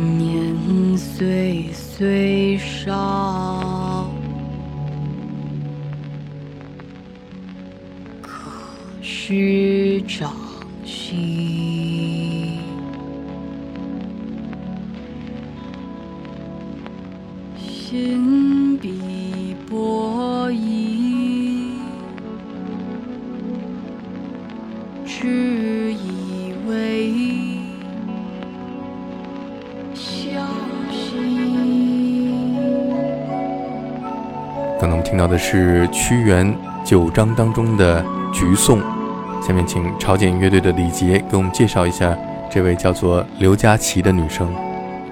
年岁虽少，可须长的是屈原九章当中的《橘颂》，下面请朝鲜乐队的李杰给我们介绍一下这位叫做刘佳琪的女生。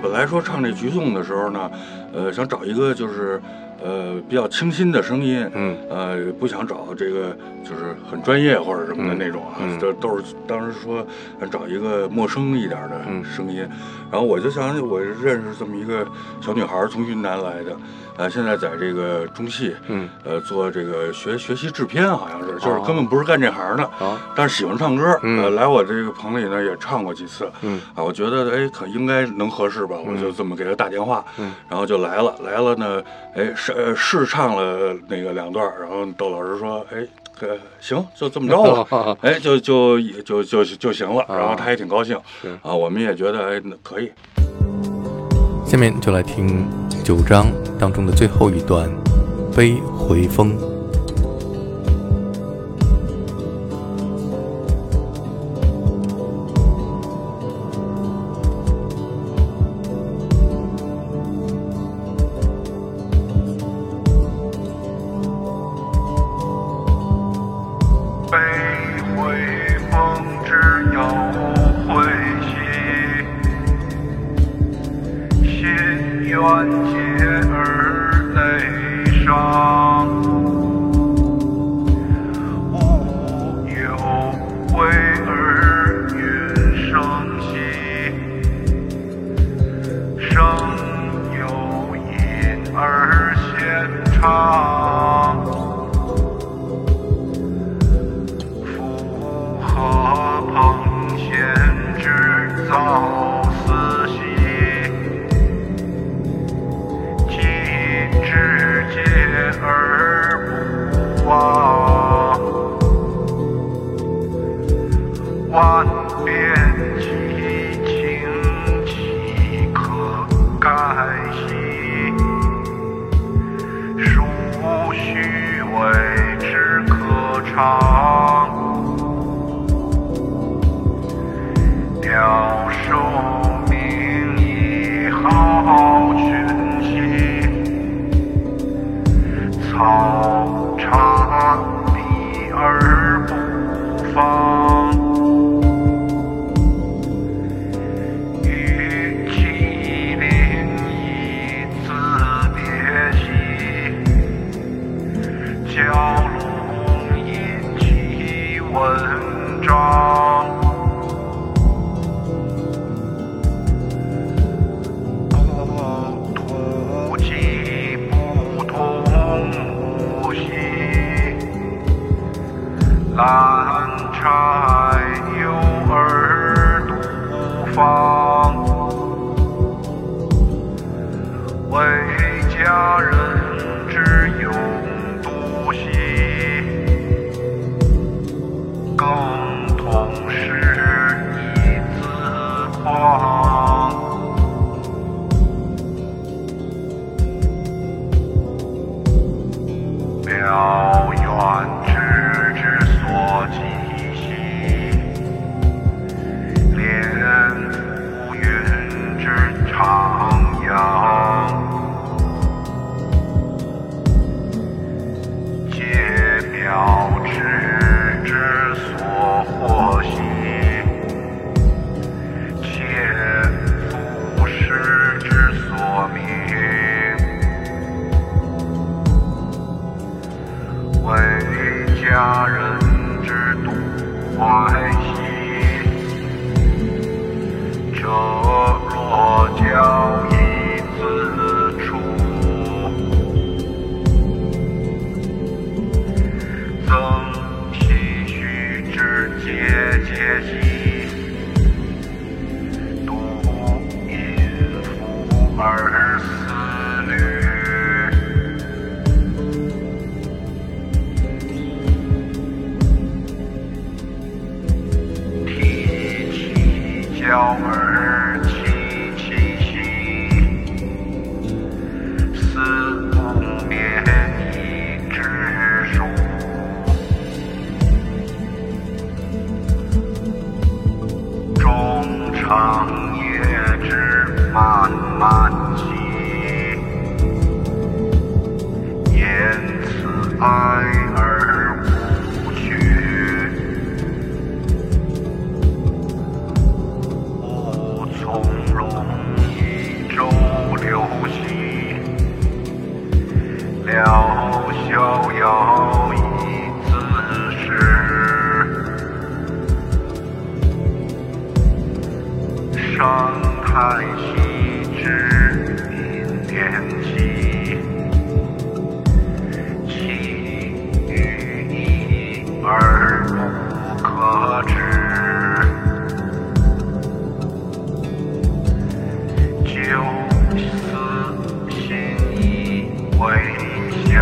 本来说唱这《橘颂》的时候呢，呃，想找一个就是呃比较清新的声音，嗯呃，不想找这个就是很专业或者什么的那种啊，嗯嗯这都是当时说想找一个陌生一点的嗯声音，然后我就想我认识这么一个小女孩，从云南来的，呃，现在在这个中戏，嗯，呃，做这个学学习制片，好像是，就是哦根本不是干这行的，好，但是喜欢唱歌，嗯呃，来我这个棚里呢也唱过几次，嗯啊，我觉得哎可应该能合适吧，我就这么给她打电话，嗯然后就来了，来了呢，哎试呃试唱了那个两段，然后窦老师说，哎，呃行，就这么着吧，哎就就就就就行了，然后他也挺高兴，啊，我们也觉得哎那可以。下面就来听九章当中的最后一段《悲回风》。心愿结而泪伤。无有为而云生兮，生有因而现长。草茶第二幺儿。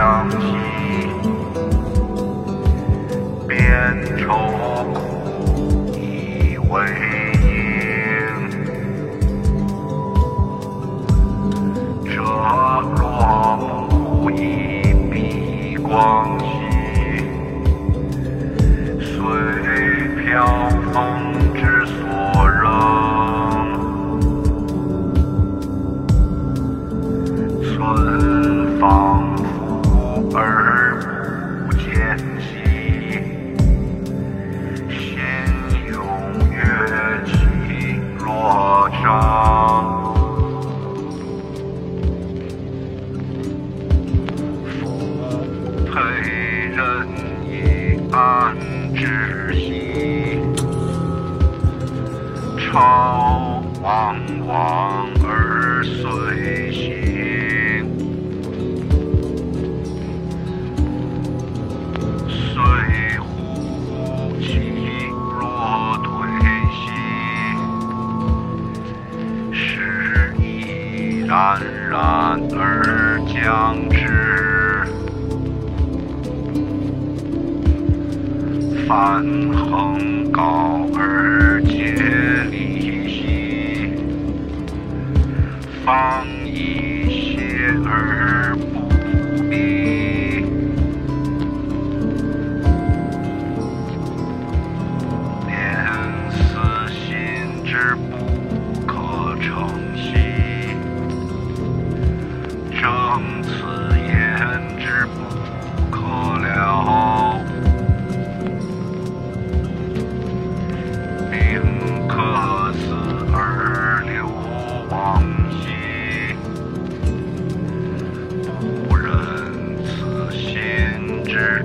down.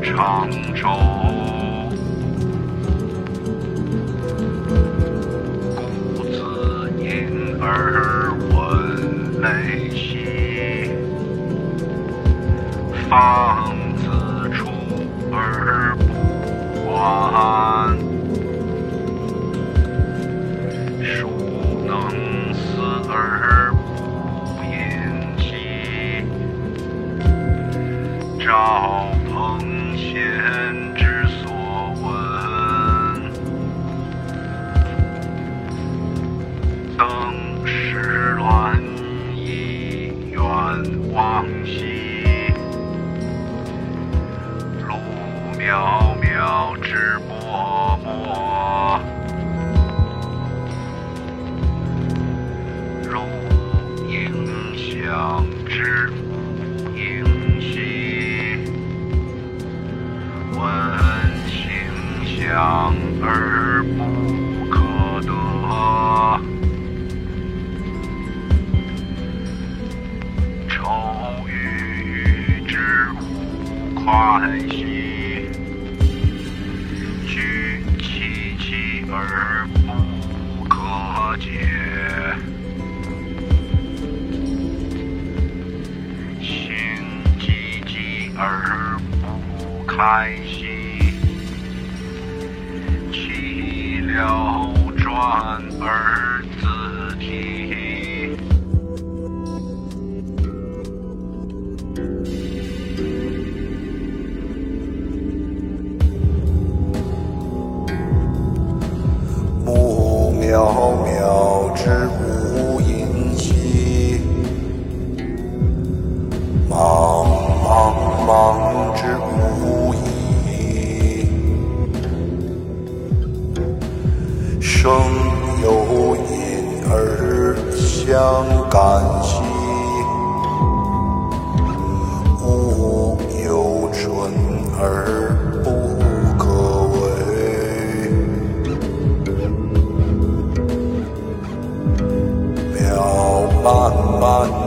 常州故子吟而闻泪心，发两耳不生有因而相感兮，物有存而不可为。渺漫漫。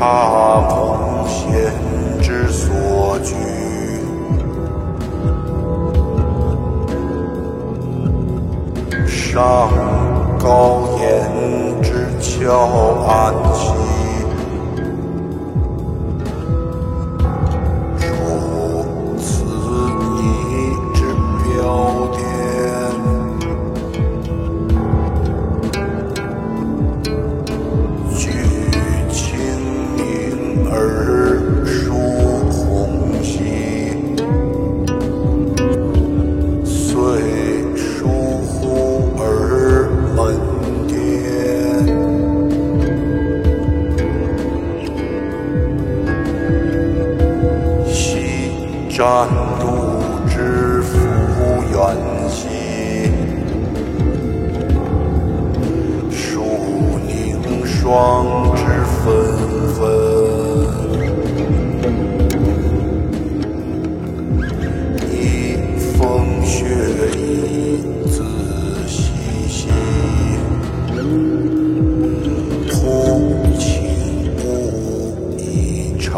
察梦闲之所居。上高岩之峭岸兮，雪一自兮兮，忽轻雾一禅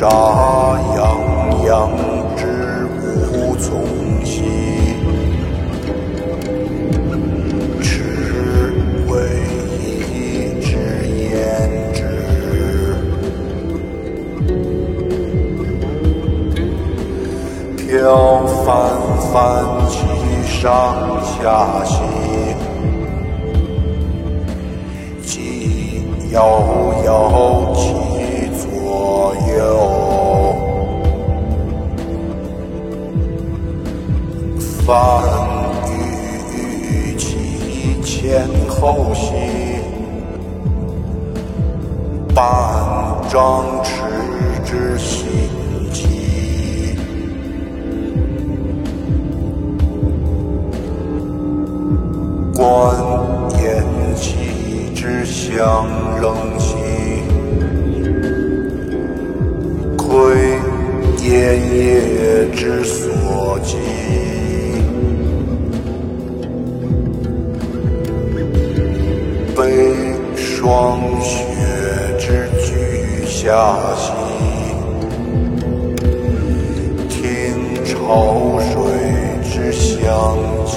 杀泱泱之无从兮，赤为一之言之。飘翻翻其上下兮，即摇摇翻郁郁其前后兮，半张弛之心机。观言其之相仍兮，窥炎夜之所及。下兮，听潮水之相击。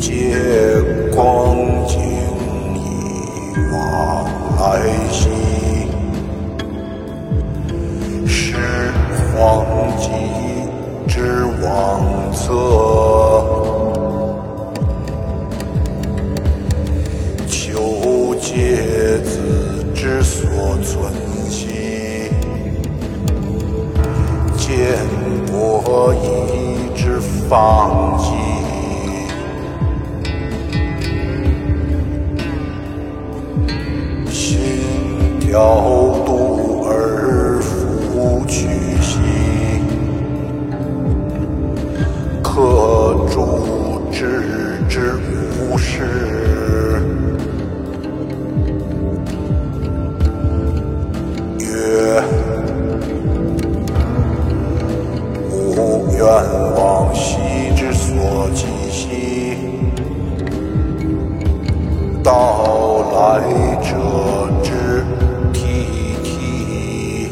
借光景以往来兮，是荒迹之往侧。所存心，见我一直放弃，心跳度而复去兮，可主之之无事。本往昔之所及兮道来者之替替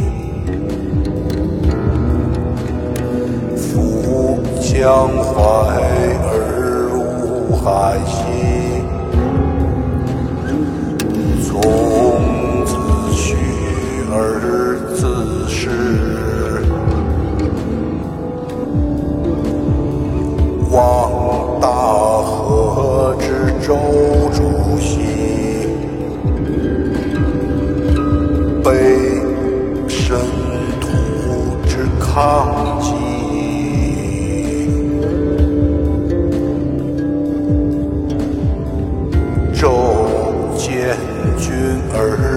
夫江淮而入海周主席被神徒之抗击。周建军儿。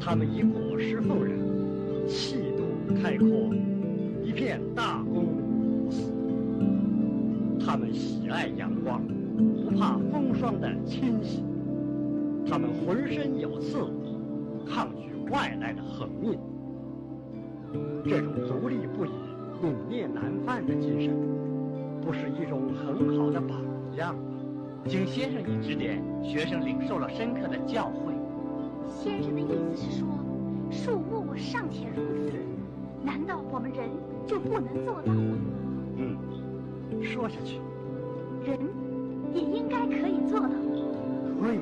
他们以果实奉人，气度开阔，一片大公无私。他们喜爱阳光，不怕风霜的侵袭。他们浑身有刺，抗拒外来的横命。这种独立不移、凛冽难犯的精神，不是一种很好的榜样？经先生一指点，学生领受了深刻的教诲。先生的意思是说，树木尚且如此，难道我们人就不能做到吗？嗯，说下去，人也应该可以做到。对，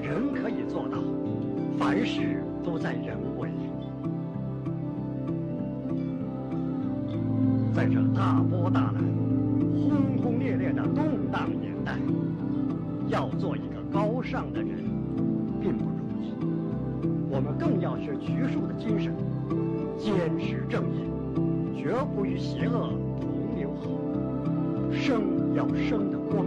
人可以做到，凡事都在人为。在这大波大澜、轰轰烈烈的动荡年代，要做一个高尚的人，学术的精神，坚持正义，绝不与邪恶同流合污。生要生的光